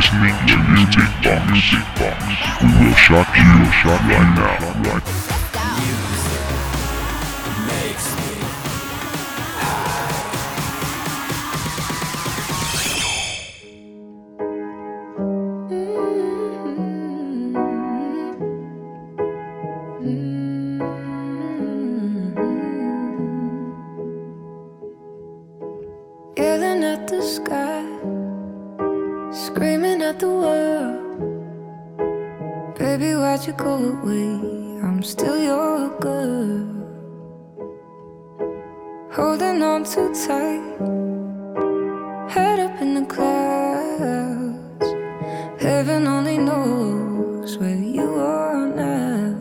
listening to Music Box. We will shock you, shock right now. Right go away? I'm still your girl. Holding on too tight, head up in the clouds. Heaven only knows where you are now.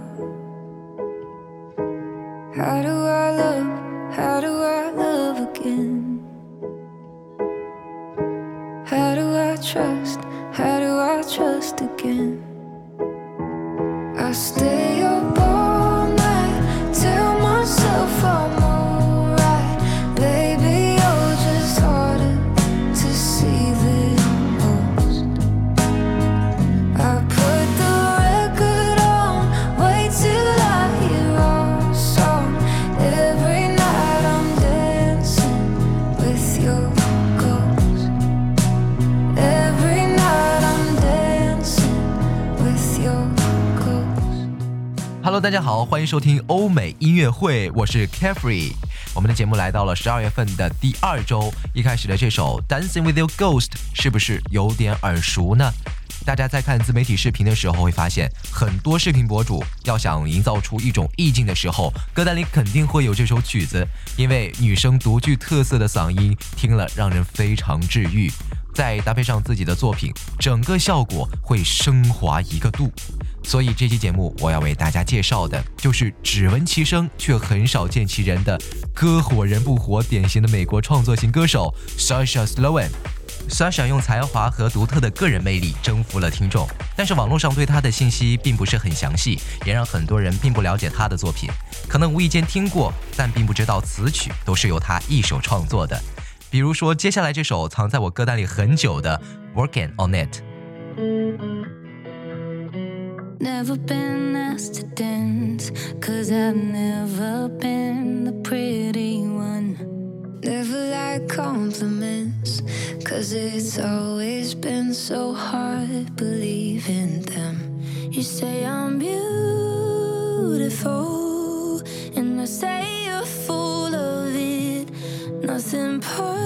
How do I love? How do I love again? How do I trust? How do I trust again? Stay Hello，大家好，欢迎收听欧美音乐会，我是 Carefree。我们的节目来到了十二月份的第二周，一开始的这首《Dancing with Your Ghost》是不是有点耳熟呢？大家在看自媒体视频的时候会发现，很多视频博主要想营造出一种意境的时候，歌单里肯定会有这首曲子，因为女生独具特色的嗓音听了让人非常治愈。再搭配上自己的作品，整个效果会升华一个度。所以这期节目我要为大家介绍的就是只闻其声却很少见其人的歌火人不火，典型的美国创作型歌手 Sasha Sloan。Sasha 用才华和独特的个人魅力征服了听众，但是网络上对他的信息并不是很详细，也让很多人并不了解他的作品，可能无意间听过，但并不知道词曲都是由他一手创作的。比如说，接下来这首藏在我歌单里很久的《Working on It》。 Never been asked to dance, cause I've never been the pretty one. Never like compliments, cause it's always been so hard believing them. You say I'm beautiful, and I say you're full of it. Nothing personal.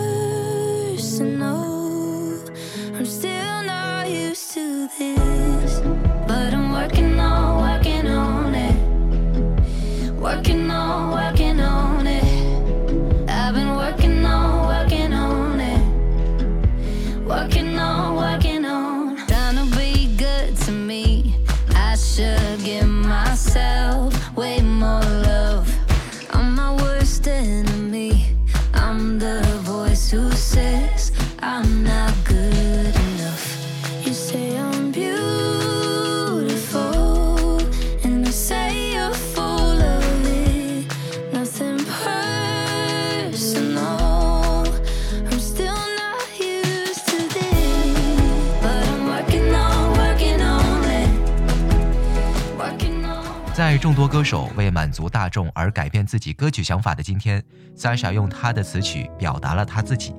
在众多歌手为满足大众而改变自己歌曲想法的今天，Sasha 用他的词曲表达了他自己。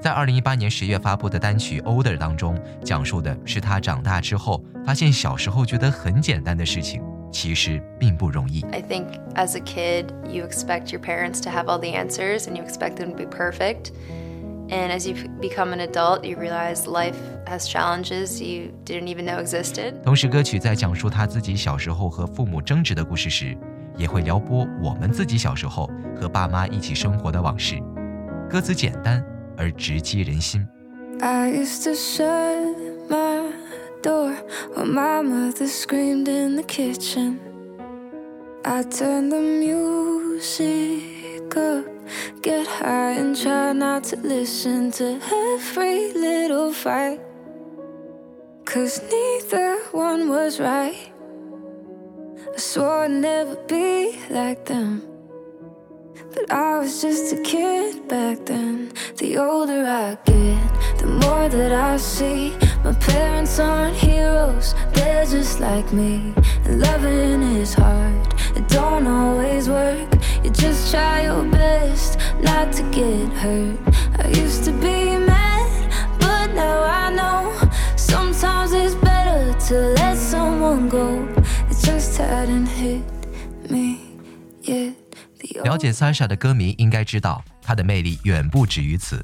在二零一八年十月发布的单曲《Older》当中，讲述的是他长大之后发现小时候觉得很简单的事情，其实并不容易。I think as a kid, you expect your parents to have all the answers and you expect them to be perfect. And as you become an adult, you realize life has challenges you didn't even know existed. 同时，歌曲在讲述他自己小时候和父母争执的故事时，也会撩拨我们自己小时候和爸妈一起生活的往事。歌词简单， 而直击人心。 I used to shut my door while my mother screamed in the kitchen. I turned the music up, get high and try not to listen to every little fight. Cause neither one was right. I swore I'd never be like them. But I was just a kid back then. The older I get, the more that I see. My parents aren't heroes, they're just like me. And loving is hard, it don't always work. You just try your best not to get hurt. I used to be mad, but now I know sometimes it's better to let someone go. It just hadn't hit me yet. The 了解 Sasha 的歌迷应该知道，她的魅力远不止于此，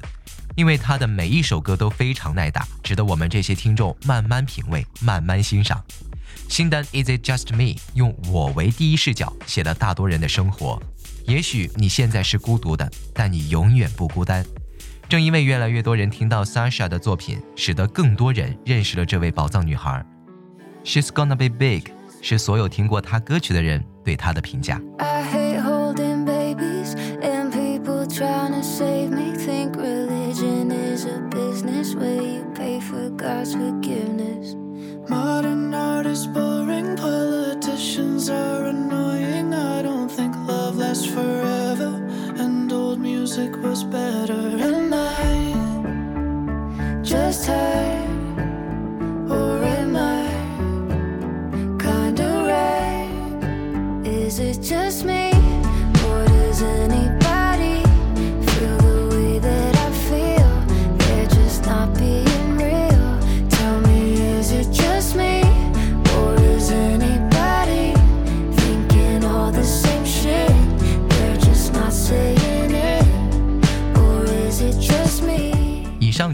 因为她的每一首歌都非常耐打，值得我们这些听众慢慢品味、慢慢欣赏。新单《Is It Just Me》用我为第一视角写了大多人的生活。也许你现在是孤独的，但你永远不孤单。正因为越来越多人听到 Sasha 的作品，使得更多人认识了这位宝藏女孩。She's gonna be big，是所有听过她歌曲的人对她的评价。I hate holding babies music was better. Am I Just her, or am I kinda right? Is it just me,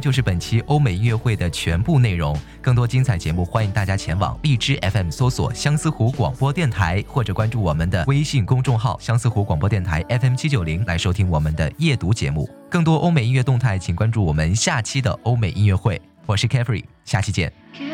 就是本期欧美音乐会的全部内容。更多精彩节目，欢迎大家前往荔枝 FM 搜索相思湖广播电台，或者关注我们的微信公众号“相思湖广播电台 FM 七九零”来收听我们的夜读节目。更多欧美音乐动态，请关注我们下期的欧美音乐会。我是 c a f r y 下期见。